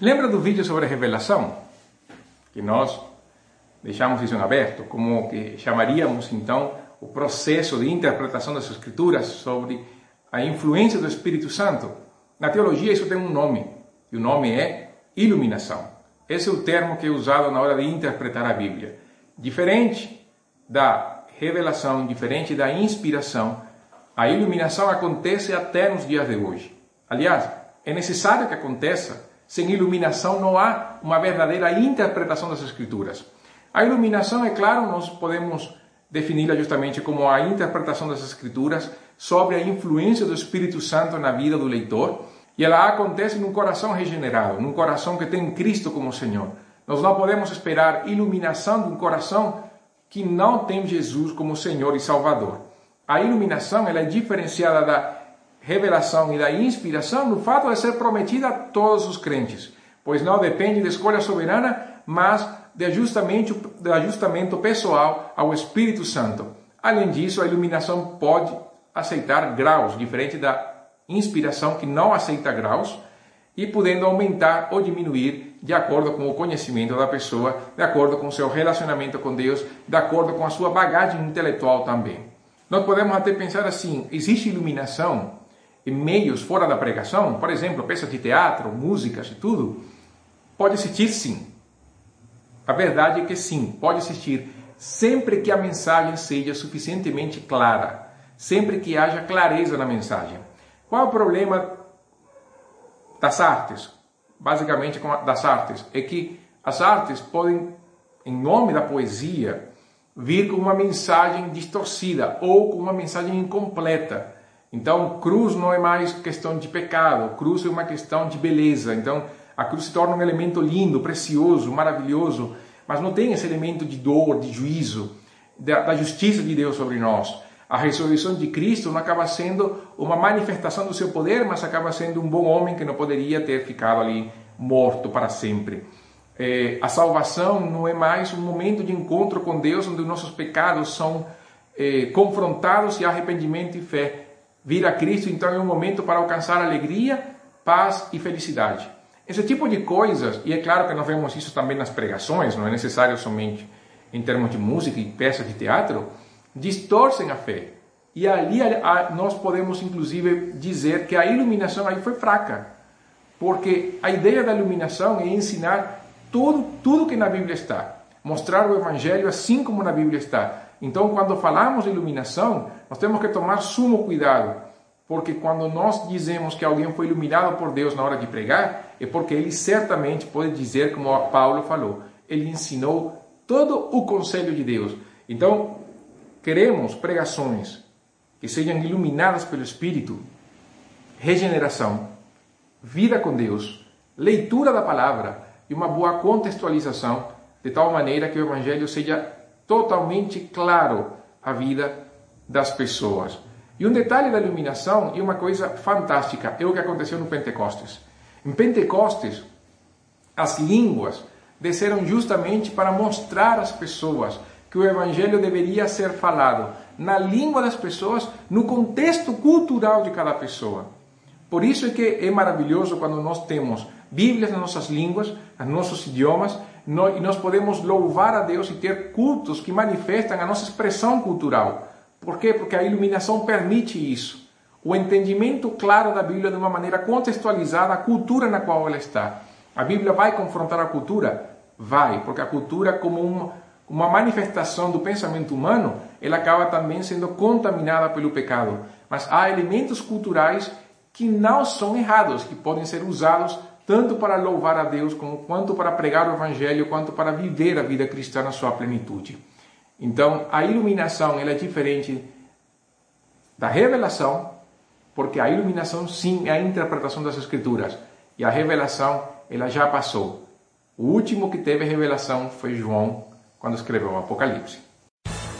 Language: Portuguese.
Lembra do vídeo sobre revelação? Que nós deixamos isso em aberto, como que chamaríamos então o processo de interpretação das Escrituras sobre a influência do Espírito Santo. Na teologia isso tem um nome, e o nome é iluminação. Esse é o termo que é usado na hora de interpretar a Bíblia. Diferente da revelação, diferente da inspiração, a iluminação acontece até nos dias de hoje. Aliás, é necessário que aconteça sem iluminação não há uma verdadeira interpretação das Escrituras. A iluminação, é claro, nós podemos defini-la justamente como a interpretação das Escrituras sobre a influência do Espírito Santo na vida do leitor, e ela acontece num coração regenerado, num coração que tem Cristo como Senhor. Nós não podemos esperar iluminação de um coração que não tem Jesus como Senhor e Salvador. A iluminação ela é diferenciada da revelação e da inspiração no fato de ser prometida a todos os crentes, pois não depende de escolha soberana, mas de ajustamento, de ajustamento pessoal ao Espírito Santo. Além disso, a iluminação pode aceitar graus, diferente da inspiração que não aceita graus, e podendo aumentar ou diminuir de acordo com o conhecimento da pessoa, de acordo com seu relacionamento com Deus, de acordo com a sua bagagem intelectual também. Nós podemos até pensar assim: existe iluminação meios fora da pregação, por exemplo, peças de teatro, músicas e tudo, pode existir sim. A verdade é que sim, pode existir, sempre que a mensagem seja suficientemente clara, sempre que haja clareza na mensagem. Qual é o problema das artes? Basicamente, das artes, é que as artes podem, em nome da poesia, vir com uma mensagem distorcida ou com uma mensagem incompleta então, cruz não é mais questão de pecado, cruz é uma questão de beleza. Então, a cruz se torna um elemento lindo, precioso, maravilhoso, mas não tem esse elemento de dor, de juízo, da, da justiça de Deus sobre nós. A ressurreição de Cristo não acaba sendo uma manifestação do seu poder, mas acaba sendo um bom homem que não poderia ter ficado ali morto para sempre. É, a salvação não é mais um momento de encontro com Deus onde os nossos pecados são é, confrontados e arrependimento e fé Vir a Cristo então é um momento para alcançar alegria, paz e felicidade. Esse tipo de coisas, e é claro que nós vemos isso também nas pregações, não é necessário somente em termos de música e peças de teatro, distorcem a fé. E ali nós podemos inclusive dizer que a iluminação aí foi fraca, porque a ideia da iluminação é ensinar tudo, tudo que na Bíblia está, mostrar o Evangelho assim como na Bíblia está, então, quando falamos de iluminação, nós temos que tomar sumo cuidado, porque quando nós dizemos que alguém foi iluminado por Deus na hora de pregar, é porque ele certamente pode dizer, como Paulo falou, ele ensinou todo o conselho de Deus. Então, queremos pregações que sejam iluminadas pelo Espírito, regeneração, vida com Deus, leitura da palavra e uma boa contextualização, de tal maneira que o Evangelho seja totalmente claro a vida das pessoas. E um detalhe da iluminação e uma coisa fantástica é o que aconteceu no Pentecostes. Em Pentecostes, as línguas desceram justamente para mostrar às pessoas que o evangelho deveria ser falado na língua das pessoas, no contexto cultural de cada pessoa. Por isso é que é maravilhoso quando nós temos Bíblias nas nossas línguas, nos nossos idiomas, e nós podemos louvar a Deus e ter cultos que manifestam a nossa expressão cultural. Por quê? Porque a iluminação permite isso. O entendimento claro da Bíblia de uma maneira contextualizada à cultura na qual ela está. A Bíblia vai confrontar a cultura? Vai, porque a cultura, como uma, uma manifestação do pensamento humano, ela acaba também sendo contaminada pelo pecado. Mas há elementos culturais que não são errados, que podem ser usados tanto para louvar a Deus como quanto para pregar o evangelho, quanto para viver a vida cristã na sua plenitude. Então, a iluminação ela é diferente da revelação, porque a iluminação sim é a interpretação das escrituras e a revelação ela já passou. O último que teve revelação foi João, quando escreveu o Apocalipse.